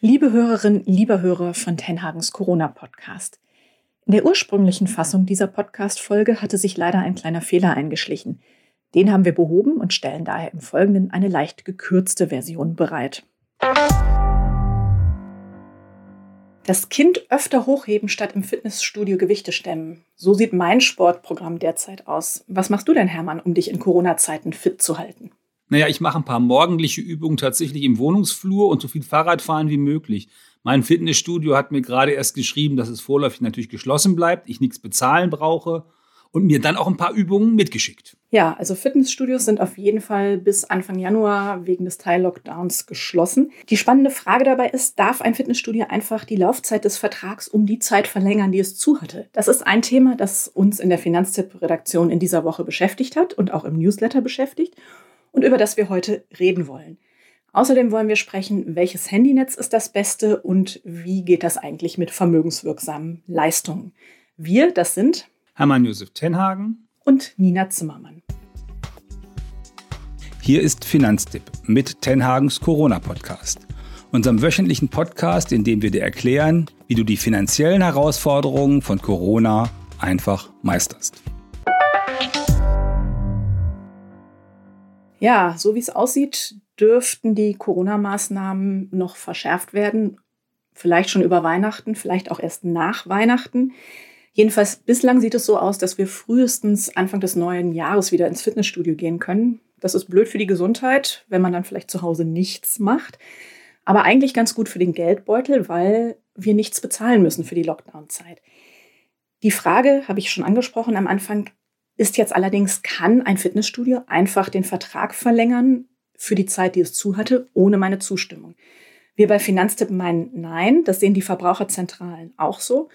Liebe Hörerin, lieber Hörer von Tenhagens Corona-Podcast. In der ursprünglichen Fassung dieser Podcast-Folge hatte sich leider ein kleiner Fehler eingeschlichen. Den haben wir behoben und stellen daher im Folgenden eine leicht gekürzte Version bereit. Das Kind öfter hochheben statt im Fitnessstudio Gewichte stemmen. So sieht mein Sportprogramm derzeit aus. Was machst du denn, Hermann, um dich in Corona-Zeiten fit zu halten? Naja, ich mache ein paar morgendliche Übungen tatsächlich im Wohnungsflur und so viel Fahrrad fahren wie möglich. Mein Fitnessstudio hat mir gerade erst geschrieben, dass es vorläufig natürlich geschlossen bleibt, ich nichts bezahlen brauche und mir dann auch ein paar Übungen mitgeschickt. Ja, also Fitnessstudios sind auf jeden Fall bis Anfang Januar wegen des Teil-Lockdowns geschlossen. Die spannende Frage dabei ist, darf ein Fitnessstudio einfach die Laufzeit des Vertrags um die Zeit verlängern, die es zu hatte? Das ist ein Thema, das uns in der Finanztipp-Redaktion in dieser Woche beschäftigt hat und auch im Newsletter beschäftigt und über das wir heute reden wollen. Außerdem wollen wir sprechen, welches Handynetz ist das beste und wie geht das eigentlich mit vermögenswirksamen Leistungen. Wir, das sind Hermann Josef Tenhagen und Nina Zimmermann. Hier ist Finanztipp mit Tenhagens Corona-Podcast, unserem wöchentlichen Podcast, in dem wir dir erklären, wie du die finanziellen Herausforderungen von Corona einfach meisterst. Ja, so wie es aussieht, dürften die Corona-Maßnahmen noch verschärft werden. Vielleicht schon über Weihnachten, vielleicht auch erst nach Weihnachten. Jedenfalls bislang sieht es so aus, dass wir frühestens Anfang des neuen Jahres wieder ins Fitnessstudio gehen können. Das ist blöd für die Gesundheit, wenn man dann vielleicht zu Hause nichts macht. Aber eigentlich ganz gut für den Geldbeutel, weil wir nichts bezahlen müssen für die Lockdown-Zeit. Die Frage habe ich schon angesprochen am Anfang, ist jetzt allerdings, kann ein Fitnessstudio einfach den Vertrag verlängern für die Zeit, die es zu hatte, ohne meine Zustimmung? Wir bei Finanztipp meinen nein, das sehen die Verbraucherzentralen auch so.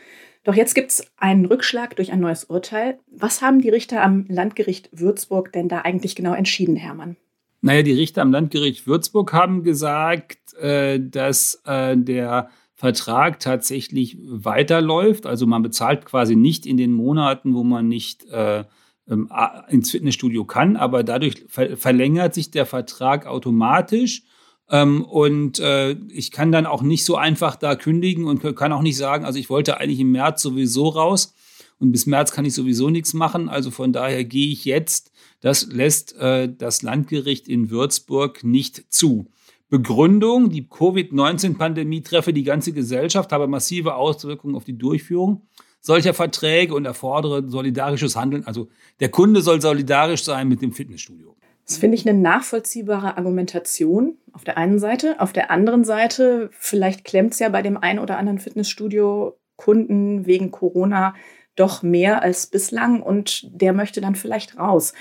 Doch jetzt gibt es einen Rückschlag durch ein neues Urteil. Was haben die Richter am Landgericht Würzburg denn da eigentlich genau entschieden, Hermann? Naja, die Richter am Landgericht Würzburg haben gesagt, äh, dass äh, der Vertrag tatsächlich weiterläuft. Also man bezahlt quasi nicht in den Monaten, wo man nicht äh, ähm, ins Fitnessstudio kann, aber dadurch ver verlängert sich der Vertrag automatisch. Ähm, und äh, ich kann dann auch nicht so einfach da kündigen und kann auch nicht sagen, also ich wollte eigentlich im März sowieso raus und bis März kann ich sowieso nichts machen. Also von daher gehe ich jetzt. Das lässt äh, das Landgericht in Würzburg nicht zu. Begründung, die Covid-19-Pandemie treffe die ganze Gesellschaft, habe massive Auswirkungen auf die Durchführung solcher Verträge und erfordere solidarisches Handeln. Also der Kunde soll solidarisch sein mit dem Fitnessstudio. Das finde ich eine nachvollziehbare Argumentation auf der einen Seite. Auf der anderen Seite, vielleicht klemmt es ja bei dem einen oder anderen Fitnessstudio-Kunden wegen Corona doch mehr als bislang und der möchte dann vielleicht raus.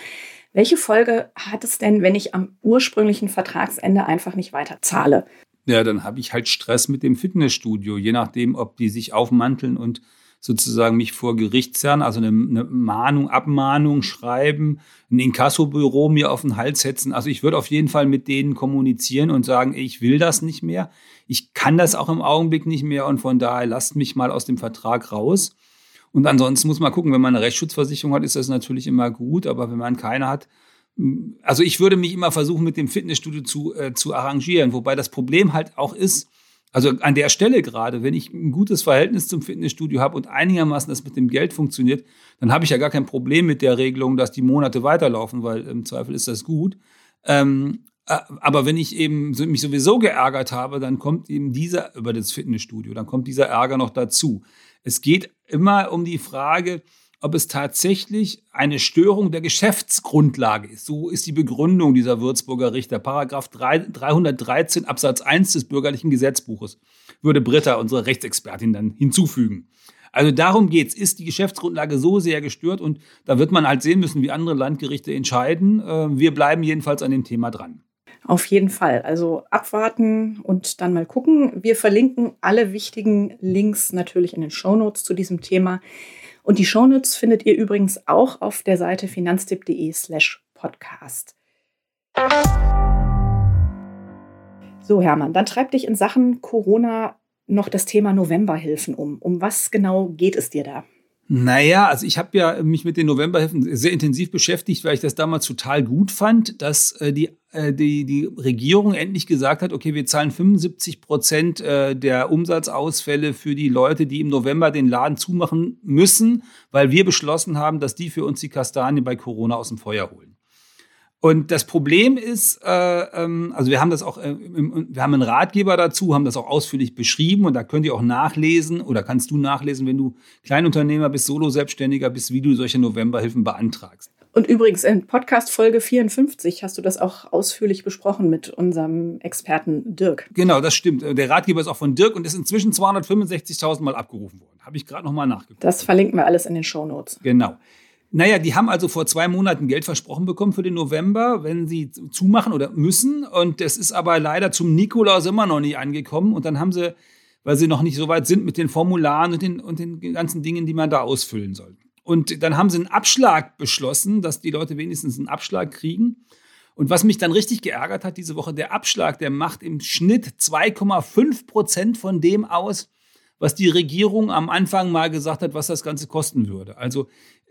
Welche Folge hat es denn, wenn ich am ursprünglichen Vertragsende einfach nicht weiter zahle? Ja, dann habe ich halt Stress mit dem Fitnessstudio, je nachdem, ob die sich aufmanteln und sozusagen mich vor Gericht zerren, also eine, eine Mahnung, Abmahnung schreiben, ein Inkassobüro mir auf den Hals setzen. Also ich würde auf jeden Fall mit denen kommunizieren und sagen, ich will das nicht mehr. Ich kann das auch im Augenblick nicht mehr und von daher lasst mich mal aus dem Vertrag raus. Und ansonsten muss man gucken, wenn man eine Rechtsschutzversicherung hat, ist das natürlich immer gut, aber wenn man keine hat, also ich würde mich immer versuchen, mit dem Fitnessstudio zu, äh, zu arrangieren, wobei das Problem halt auch ist, also an der Stelle gerade, wenn ich ein gutes Verhältnis zum Fitnessstudio habe und einigermaßen das mit dem Geld funktioniert, dann habe ich ja gar kein Problem mit der Regelung, dass die Monate weiterlaufen, weil im Zweifel ist das gut. Ähm, äh, aber wenn ich eben mich sowieso geärgert habe, dann kommt eben dieser über das Fitnessstudio, dann kommt dieser Ärger noch dazu. Es geht immer um die Frage, ob es tatsächlich eine Störung der Geschäftsgrundlage ist. So ist die Begründung dieser Würzburger Richter. Paragraph 313 Absatz 1 des bürgerlichen Gesetzbuches würde Britta, unsere Rechtsexpertin, dann hinzufügen. Also darum geht's. Ist die Geschäftsgrundlage so sehr gestört? Und da wird man halt sehen müssen, wie andere Landgerichte entscheiden. Äh, wir bleiben jedenfalls an dem Thema dran. Auf jeden Fall. Also abwarten und dann mal gucken. Wir verlinken alle wichtigen Links natürlich in den Shownotes zu diesem Thema. Und die Shownotes findet ihr übrigens auch auf der Seite finanztipp.de slash podcast. So, Hermann, dann treibt dich in Sachen Corona noch das Thema Novemberhilfen um. Um was genau geht es dir da? Naja, also ich habe ja mich mit den Novemberhilfen sehr intensiv beschäftigt, weil ich das damals total gut fand, dass äh, die die, die Regierung endlich gesagt hat, okay, wir zahlen 75 Prozent äh, der Umsatzausfälle für die Leute, die im November den Laden zumachen müssen, weil wir beschlossen haben, dass die für uns die Kastanien bei Corona aus dem Feuer holen. Und das Problem ist, äh, ähm, also wir haben das auch, äh, wir haben einen Ratgeber dazu, haben das auch ausführlich beschrieben und da könnt ihr auch nachlesen oder kannst du nachlesen, wenn du Kleinunternehmer bist, Solo-Selbstständiger bist, wie du solche Novemberhilfen beantragst. Und übrigens in Podcast Folge 54 hast du das auch ausführlich besprochen mit unserem Experten Dirk. Genau, das stimmt. Der Ratgeber ist auch von Dirk und ist inzwischen 265.000 Mal abgerufen worden. Habe ich gerade noch mal nachgeguckt. Das verlinken wir alles in den Show Notes. Genau. Naja, die haben also vor zwei Monaten Geld versprochen bekommen für den November, wenn sie zumachen oder müssen. Und das ist aber leider zum Nikolaus immer noch nicht angekommen. Und dann haben sie, weil sie noch nicht so weit sind mit den Formularen und den, und den ganzen Dingen, die man da ausfüllen soll. Und dann haben sie einen Abschlag beschlossen, dass die Leute wenigstens einen Abschlag kriegen. Und was mich dann richtig geärgert hat diese Woche, der Abschlag, der macht im Schnitt 2,5 Prozent von dem aus, was die Regierung am Anfang mal gesagt hat, was das Ganze kosten würde. Also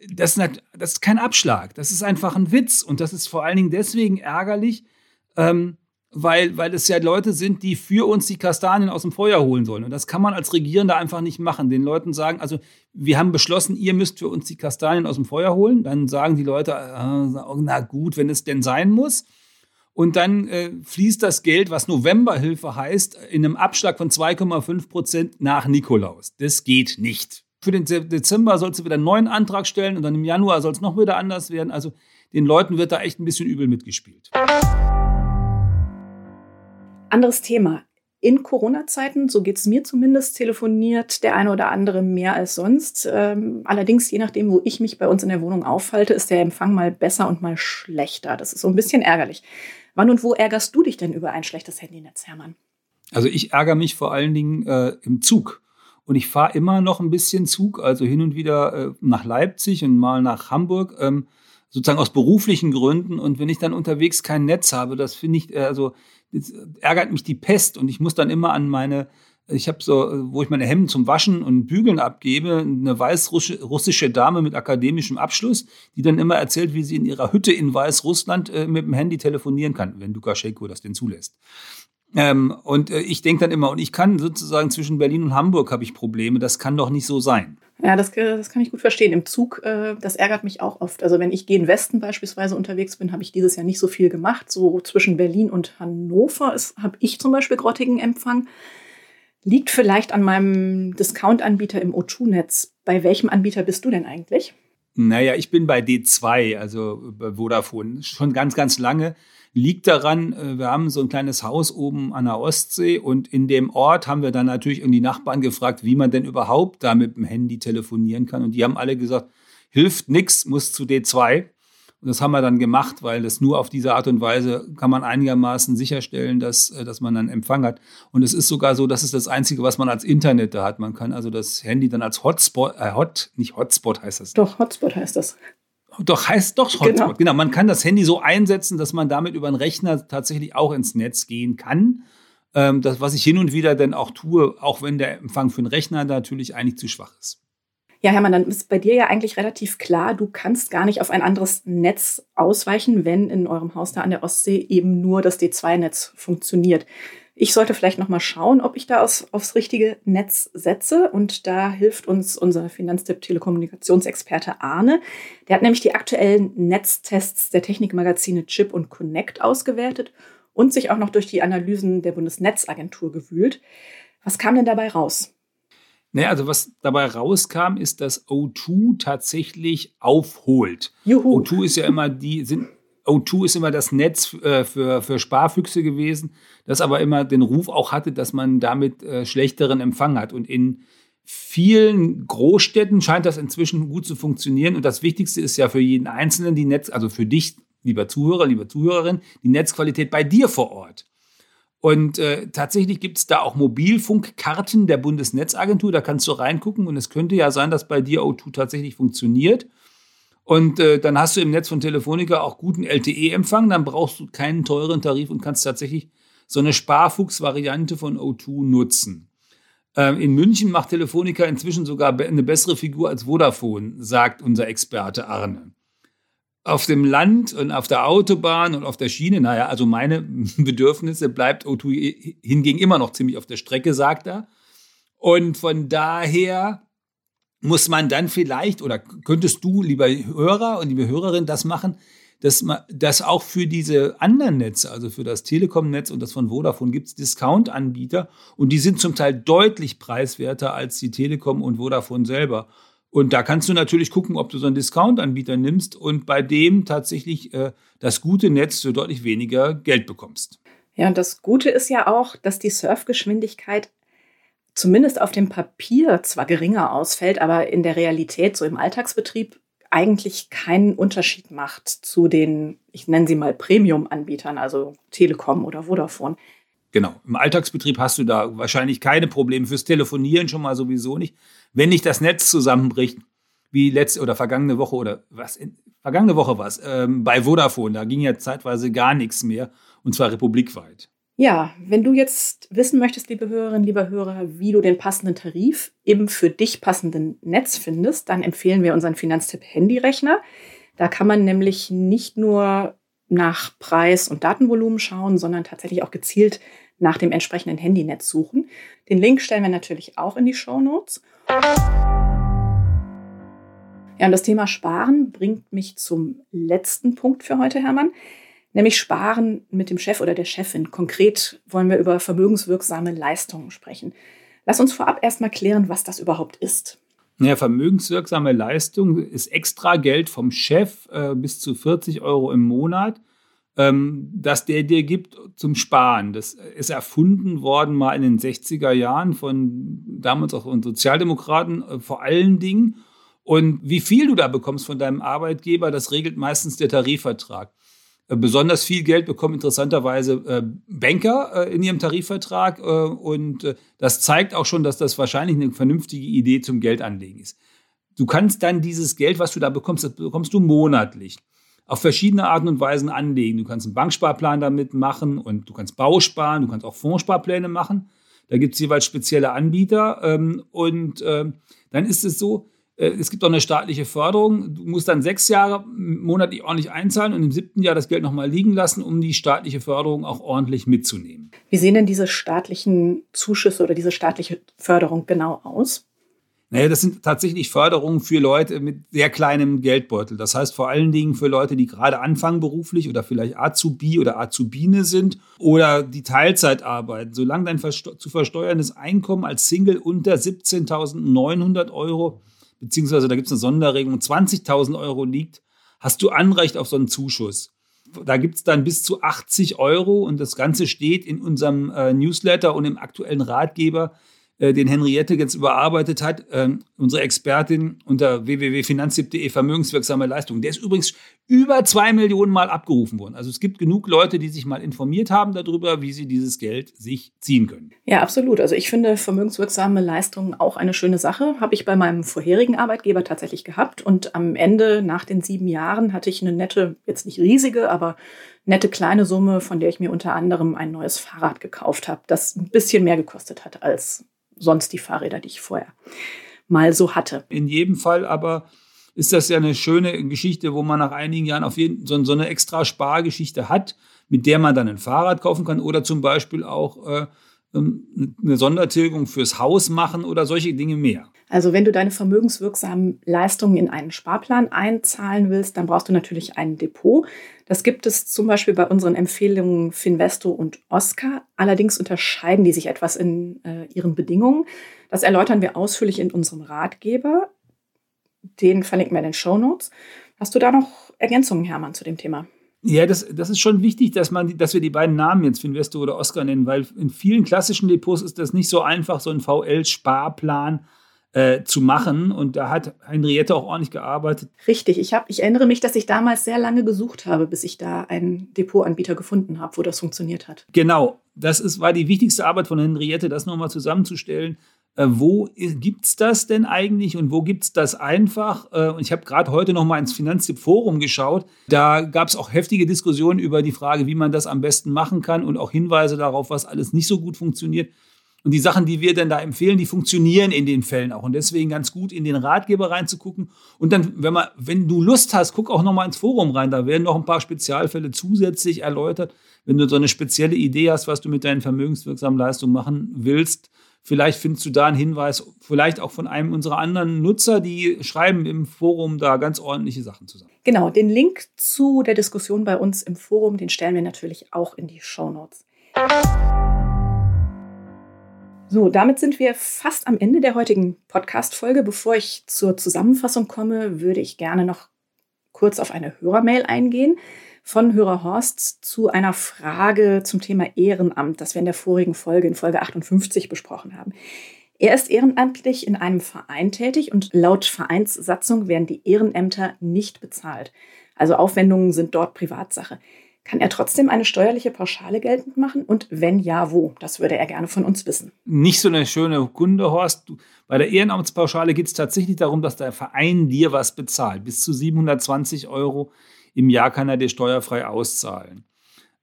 das ist, kein Abschlag, das ist einfach ein Witz und das ist vor allen Dingen deswegen ärgerlich, ähm, weil, weil es ja Leute sind, die für uns die Kastanien aus dem Feuer holen sollen. Und das kann man als Regierender einfach nicht machen. Den Leuten sagen, also wir haben beschlossen, ihr müsst für uns die Kastanien aus dem Feuer holen. Dann sagen die Leute, äh, na gut, wenn es denn sein muss. Und dann äh, fließt das Geld, was Novemberhilfe heißt, in einem Abschlag von 2,5 Prozent nach Nikolaus. Das geht nicht. Für den Dezember sollst du wieder einen neuen Antrag stellen und dann im Januar soll es noch wieder anders werden. Also den Leuten wird da echt ein bisschen übel mitgespielt. Anderes Thema. In Corona-Zeiten, so geht es mir zumindest, telefoniert der eine oder andere mehr als sonst. Ähm, allerdings, je nachdem, wo ich mich bei uns in der Wohnung aufhalte, ist der Empfang mal besser und mal schlechter. Das ist so ein bisschen ärgerlich. Wann und wo ärgerst du dich denn über ein schlechtes Handynetz, Hermann? Also ich ärgere mich vor allen Dingen äh, im Zug. Und ich fahre immer noch ein bisschen Zug, also hin und wieder äh, nach Leipzig und mal nach Hamburg, ähm, sozusagen aus beruflichen Gründen. Und wenn ich dann unterwegs kein Netz habe, das finde ich, äh, also ärgert mich die Pest. Und ich muss dann immer an meine ich habe so, wo ich meine Hemden zum Waschen und Bügeln abgebe, eine weißrussische Dame mit akademischem Abschluss, die dann immer erzählt, wie sie in ihrer Hütte in Weißrussland äh, mit dem Handy telefonieren kann, wenn Lukaschenko das denn zulässt. Ähm, und äh, ich denke dann immer, und ich kann sozusagen zwischen Berlin und Hamburg habe ich Probleme, das kann doch nicht so sein. Ja, das, das kann ich gut verstehen. Im Zug, äh, das ärgert mich auch oft. Also wenn ich gen Westen beispielsweise unterwegs bin, habe ich dieses Jahr nicht so viel gemacht. So zwischen Berlin und Hannover habe ich zum Beispiel grottigen Empfang. Liegt vielleicht an meinem Discount-Anbieter im O2-Netz. Bei welchem Anbieter bist du denn eigentlich? Naja, ich bin bei D2, also bei Vodafone, schon ganz, ganz lange. Liegt daran, äh, wir haben so ein kleines Haus oben an der Ostsee und in dem Ort haben wir dann natürlich die Nachbarn gefragt, wie man denn überhaupt da mit dem Handy telefonieren kann. Und die haben alle gesagt, hilft nichts, muss zu D2. Und das haben wir dann gemacht, weil das nur auf diese Art und Weise kann man einigermaßen sicherstellen, dass, äh, dass man dann Empfang hat. Und es ist sogar so, das ist das Einzige, was man als Internet da hat. Man kann also das Handy dann als Hotspot, äh, Hot, nicht Hotspot heißt das. Doch, Hotspot heißt das. Doch, heißt doch Hotspot. Genau. genau. Man kann das Handy so einsetzen, dass man damit über einen Rechner tatsächlich auch ins Netz gehen kann. Ähm, das, was ich hin und wieder dann auch tue, auch wenn der Empfang für einen Rechner natürlich eigentlich zu schwach ist. Ja, Hermann, dann ist bei dir ja eigentlich relativ klar, du kannst gar nicht auf ein anderes Netz ausweichen, wenn in eurem Haus da an der Ostsee eben nur das D2-Netz funktioniert. Ich sollte vielleicht noch mal schauen, ob ich da aufs, aufs richtige Netz setze. Und da hilft uns unser Finanztipp-Telekommunikationsexperte Arne. Der hat nämlich die aktuellen Netztests der Technikmagazine Chip und Connect ausgewertet und sich auch noch durch die Analysen der Bundesnetzagentur gewühlt. Was kam denn dabei raus? Naja, also was dabei rauskam, ist, dass O2 tatsächlich aufholt. Juhu. O2 ist ja immer die, sind, O2 ist immer das Netz äh, für, für Sparfüchse gewesen, das aber immer den Ruf auch hatte, dass man damit äh, schlechteren Empfang hat. Und in vielen Großstädten scheint das inzwischen gut zu funktionieren. Und das Wichtigste ist ja für jeden Einzelnen die Netz, also für dich, lieber Zuhörer, lieber Zuhörerin, die Netzqualität bei dir vor Ort. Und äh, tatsächlich gibt es da auch Mobilfunkkarten der Bundesnetzagentur. Da kannst du reingucken und es könnte ja sein, dass bei dir O2 tatsächlich funktioniert. Und äh, dann hast du im Netz von Telefonica auch guten LTE-Empfang. Dann brauchst du keinen teuren Tarif und kannst tatsächlich so eine Sparfuchs-Variante von O2 nutzen. Ähm, in München macht Telefonica inzwischen sogar eine bessere Figur als Vodafone, sagt unser Experte Arne. auf dem Land und auf der Autobahn und auf der Schiene. Naja, also meine Bedürfnisse bleibt O2 hingegen immer noch ziemlich auf der Strecke, sagt er. Und von daher muss man dann vielleicht oder könntest du, lieber Hörer und liebe Hörerin, das machen, dass man das auch für diese anderen Netze, also für das Telekom-Netz und das von Vodafone gibt es Discount-Anbieter und die sind zum Teil deutlich preiswerter als die Telekom und Vodafone selber. Und da kannst du natürlich gucken, ob du so einen Discount-Anbieter nimmst und bei dem tatsächlich äh, das gute Netz für deutlich weniger Geld bekommst. Ja, und das Gute ist ja auch, dass die Surfgeschwindigkeit zumindest auf dem Papier zwar geringer ausfällt, aber in der Realität, so im Alltagsbetrieb, eigentlich keinen Unterschied macht zu den, ich nenne sie mal Premium-Anbietern, also Telekom oder Vodafone. Genau. Im Alltagsbetrieb hast du da wahrscheinlich keine Probleme. Fürs Telefonieren schon mal sowieso nicht. Wenn nicht das Netz zusammenbricht, wie letzte oder vergangene Woche oder was, in, vergangene Woche war es, ähm, bei Vodafone, da ging ja zeitweise gar nichts mehr und zwar republikweit. Ja, wenn du jetzt wissen möchtest, liebe Hörerinnen, lieber Hörer, wie du den passenden Tarif im für dich passenden Netz findest, dann empfehlen wir unseren Finanztipp Handyrechner. Da kann man nämlich nicht nur nach Preis und Datenvolumen schauen, sondern tatsächlich auch gezielt nach dem entsprechenden Handynetz suchen. Den Link stellen wir natürlich auch in die Show Notes. Ja, und das Thema Sparen bringt mich zum letzten Punkt für heute, Hermann nämlich Sparen mit dem Chef oder der Chefin. Konkret wollen wir über vermögenswirksame Leistungen sprechen. Lass uns vorab erstmal klären, was das überhaupt ist. Ja, vermögenswirksame Leistung ist extra Geld vom Chef äh, bis zu 40 Euro im Monat, ähm, das der dir gibt zum Sparen. Das ist erfunden worden mal in den 60er Jahren von damals auch von Sozialdemokraten äh, vor allen Dingen. Und wie viel du da bekommst von deinem Arbeitgeber, das regelt meistens der Tarifvertrag. Äh, besonders viel Geld bekommen interessanterweise äh, Banker äh, in ihrem Tarifvertrag. Und das zeigt auch schon, dass das wahrscheinlich eine vernünftige Idee zum Geldanlegen ist. Du kannst dann dieses Geld, was du da bekommst, das bekommst du monatlich. Auf verschiedene Arten und Weisen anlegen. Du kannst einen Banksparplan damit machen und du kannst Bausparen, du kannst auch Fondssparpläne machen. Da gibt es jeweils spezielle Anbieter. Ähm, und ähm, dann ist es so, es gibt auch eine staatliche Förderung. Du musst dann sechs Jahre monatlich ordentlich einzahlen und im siebten Jahr das Geld nochmal liegen lassen, um die staatliche Förderung auch ordentlich mitzunehmen. Wie sehen denn diese staatlichen Zuschüsse oder diese staatliche Förderung genau aus? Naja, das sind tatsächlich Förderungen für Leute mit sehr kleinem Geldbeutel. Das heißt vor allen Dingen für Leute, die gerade anfangen beruflich oder vielleicht Azubi oder Azubine sind oder die Teilzeit arbeiten. Solange dein zu versteuerndes Einkommen als Single unter 17.900 Euro beziehungsweise da gibt es eine Sonderregelung, 20.000 Euro liegt, hast du Anrecht auf so einen Zuschuss. Da gibt es dann bis zu 80 Euro und das Ganze steht in unserem äh, Newsletter und im aktuellen Ratgeber den Henriette jetzt überarbeitet hat, ähm, unsere Expertin unter www.finanztipp.de vermögenswirksame Leistung. Der ist übrigens über zwei Millionen Mal abgerufen worden. Also es gibt genug Leute, die sich mal informiert haben darüber, wie sie dieses Geld sich ziehen können. Ja, absolut. Also ich finde vermögenswirksame Leistungen auch eine schöne Sache. Habe ich bei meinem vorherigen Arbeitgeber tatsächlich gehabt. Und am Ende, nach den sieben Jahren, hatte ich eine nette, jetzt nicht riesige, aber nette kleine Summe, von der ich mir unter anderem ein neues Fahrrad gekauft habe, das ein bisschen mehr gekostet hat als sonst die Fahrräder, die ich vorher mal so hatte. In jedem Fall aber ist das ja eine schöne Geschichte, wo man nach einigen Jahren auf jeden so, so eine extra Spargeschichte hat, mit der man dann ein Fahrrad kaufen kann oder zum Beispiel auch äh, eine Sondertilgung fürs Haus machen oder solche Dinge mehr. Also wenn du deine vermögenswirksamen Leistungen in einen Sparplan einzahlen willst, dann brauchst du natürlich ein Depot. Das gibt es zum Beispiel bei unseren Empfehlungen Finvesto und Oscar. Allerdings unterscheiden die sich etwas in äh, ihren Bedingungen. Das erläutern wir ausführlich in unserem Ratgeber. Den verlinken wir in den Show Notes. Hast du da noch Ergänzungen, Hermann, zu dem Thema? Ja, das, das ist schon wichtig, dass, man, dass wir die beiden Namen jetzt Finvesto oder Oscar nennen, weil in vielen klassischen Depots ist das nicht so einfach, so ein VL-Sparplan äh, zu machen. Und da hat Henriette auch ordentlich gearbeitet. Richtig, ich, hab, ich erinnere mich, dass ich damals sehr lange gesucht habe, bis ich da einen Depotanbieter gefunden habe, wo das funktioniert hat. Genau, das ist, war die wichtigste Arbeit von Henriette, das nochmal zusammenzustellen. Äh, wo gibt es das denn eigentlich und wo gibt es das einfach? Äh, ich habe gerade heute noch mal ins Finanztipp-Forum geschaut. Da gab es auch heftige Diskussionen über die Frage, wie man das am besten machen kann und auch Hinweise darauf, was alles nicht so gut funktioniert. Und die Sachen, die wir dann da empfehlen, die funktionieren in den Fällen auch. Und deswegen ganz gut in den Ratgeber reinzugucken. Und dann, wenn man, wenn du Lust hast, guck auch nochmal ins Forum rein. Da werden noch ein paar Spezialfälle zusätzlich erläutert. Wenn du so eine spezielle Idee hast, was du mit deinen vermögenswirksamen Leistungen machen willst, vielleicht findest du da einen Hinweis, vielleicht auch von einem unserer anderen Nutzer, die schreiben im Forum da ganz ordentliche Sachen zusammen. Genau, den Link zu der Diskussion bei uns im Forum, den stellen wir natürlich auch in die Show Notes. So, damit sind wir fast am Ende der heutigen Podcast-Folge. Bevor ich zur Zusammenfassung komme, würde ich gerne noch kurz auf eine Hörermail eingehen von Hörer Horst zu einer Frage zum Thema Ehrenamt, das wir in der vorigen Folge, in Folge 58 besprochen haben. Er ist ehrenamtlich in einem Verein tätig und laut Vereinssatzung werden die Ehrenämter nicht bezahlt. Also Aufwendungen sind dort Privatsache. Kann er trotzdem eine steuerliche Pauschale geltend machen? Und wenn ja, wo? Das würde er gerne von uns wissen. Nicht so eine schöne Kunde, Horst. Bei der Ehrenamtspauschale geht es tatsächlich darum, dass der Verein dir was bezahlt. Bis zu 720 Euro im Jahr kann er dir steuerfrei auszahlen.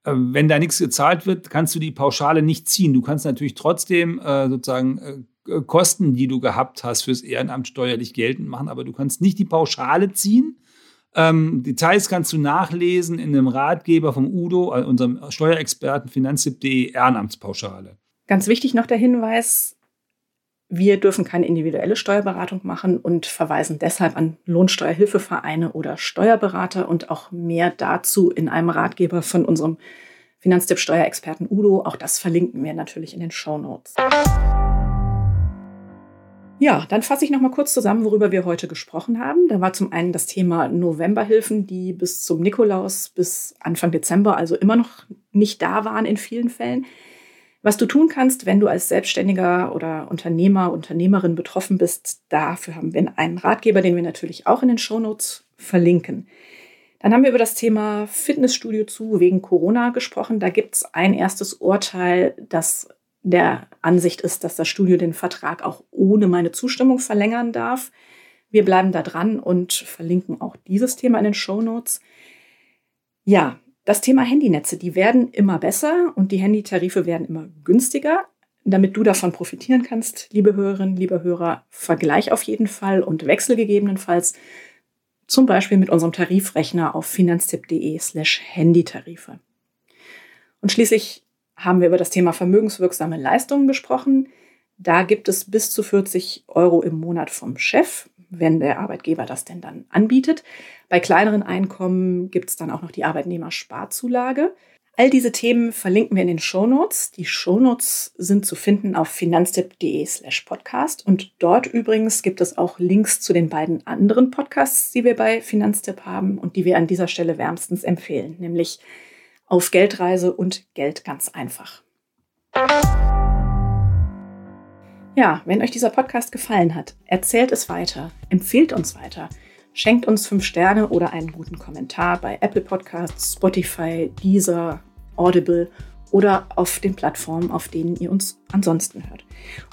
Ähm, wenn da nichts gezahlt wird, kannst du die Pauschale nicht ziehen. Du kannst natürlich trotzdem äh, sozusagen äh, Kosten, die du gehabt hast, fürs Ehrenamt steuerlich geltend machen, aber du kannst nicht die Pauschale ziehen ähm, Details kannst du nachlesen in dem Ratgeber vom Udo, äh, unserem Steuerexperten finanztipp.de Ehrenamtspauschale. Ganz wichtig noch der Hinweis, wir dürfen keine individuelle Steuerberatung machen und verweisen deshalb an Lohnsteuerhilfevereine oder Steuerberater und auch mehr dazu in einem Ratgeber von unserem Finanztipp-Steuerexperten Udo. Auch das verlinken wir natürlich in den Show Notes. Ja, dann fasse ich noch mal kurz zusammen, worüber wir heute gesprochen haben. Da war zum einen das Thema Novemberhilfen, die bis zum Nikolaus, bis Anfang Dezember, also immer noch nicht da waren in vielen Fällen. Was du tun kannst, wenn du als Selbstständiger oder Unternehmer, Unternehmerin betroffen bist, dafür haben wir einen Ratgeber, den wir natürlich auch in den Shownotes verlinken. Dann haben wir über das Thema Fitnessstudio zu wegen Corona gesprochen. Da gibt es ein erstes Urteil, das der Ansicht ist, dass das Studio den Vertrag auch ohne meine Zustimmung verlängern darf. Wir bleiben da dran und verlinken auch dieses Thema in den Show Notes. Ja, das Thema Handynetze, die werden immer besser und die Handytarife werden immer günstiger. Damit du davon profitieren kannst, liebe Hörerinnen, liebe Hörer, vergleich auf jeden Fall und wechsel gegebenenfalls zum Beispiel mit unserem Tarifrechner auf finanztipp.de slash Handytarife. Und schließlich haben wir über das Thema vermögenswirksame Leistungen gesprochen. Da gibt es bis zu 40 Euro im Monat vom Chef, wenn der Arbeitgeber das denn dann anbietet. Bei kleineren Einkommen gibt es dann auch noch die Arbeitnehmersparzulage. All diese Themen verlinken wir in den Shownotes. Die Shownotes sind zu finden auf finanztipp.de slash podcast. Und dort übrigens gibt es auch Links zu den beiden anderen Podcasts, die wir bei Finanztipp haben und die wir an dieser Stelle wärmstens empfehlen, nämlich auf Geldreise und Geld ganz einfach. Ja, wenn euch dieser Podcast gefallen hat, erzählt es weiter, empfehlt uns weiter, schenkt uns fünf Sterne oder einen guten Kommentar bei Apple Podcasts, Spotify, Deezer, Audible oder auf den Plattformen, auf denen ihr uns ansonsten hört.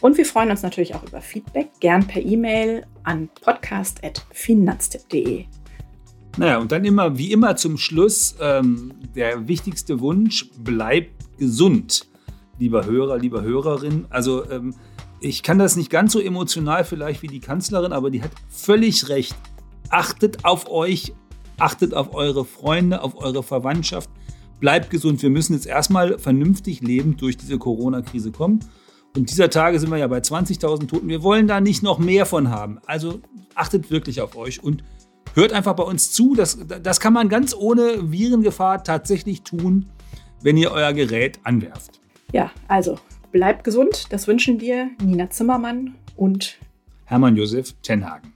Und wir freuen uns natürlich auch über Feedback, gern per E-Mail an podcast.finanztipp.de. Naja, und dann immer, wie immer zum Schluss, ähm, der wichtigste Wunsch, bleib gesund, lieber Hörer, lieber Hörerin. Also ähm, ich kann das nicht ganz so emotional vielleicht wie die Kanzlerin, aber die hat völlig recht. Achtet auf euch, achtet auf eure Freunde, auf eure Verwandtschaft. Bleibt gesund. Wir müssen jetzt erstmal vernünftig lebend durch diese Corona-Krise kommen. Und dieser Tage sind wir ja bei 20.000 Toten. Wir wollen da nicht noch mehr von haben. Also achtet wirklich auf euch und hört einfach bei uns zu. Das, das kann man ganz ohne Virengefahr tatsächlich tun, wenn ihr euer Gerät anwerft. Ja, also bleibt gesund. Das wünschen dir Nina Zimmermann und Hermann Josef Tenhagen.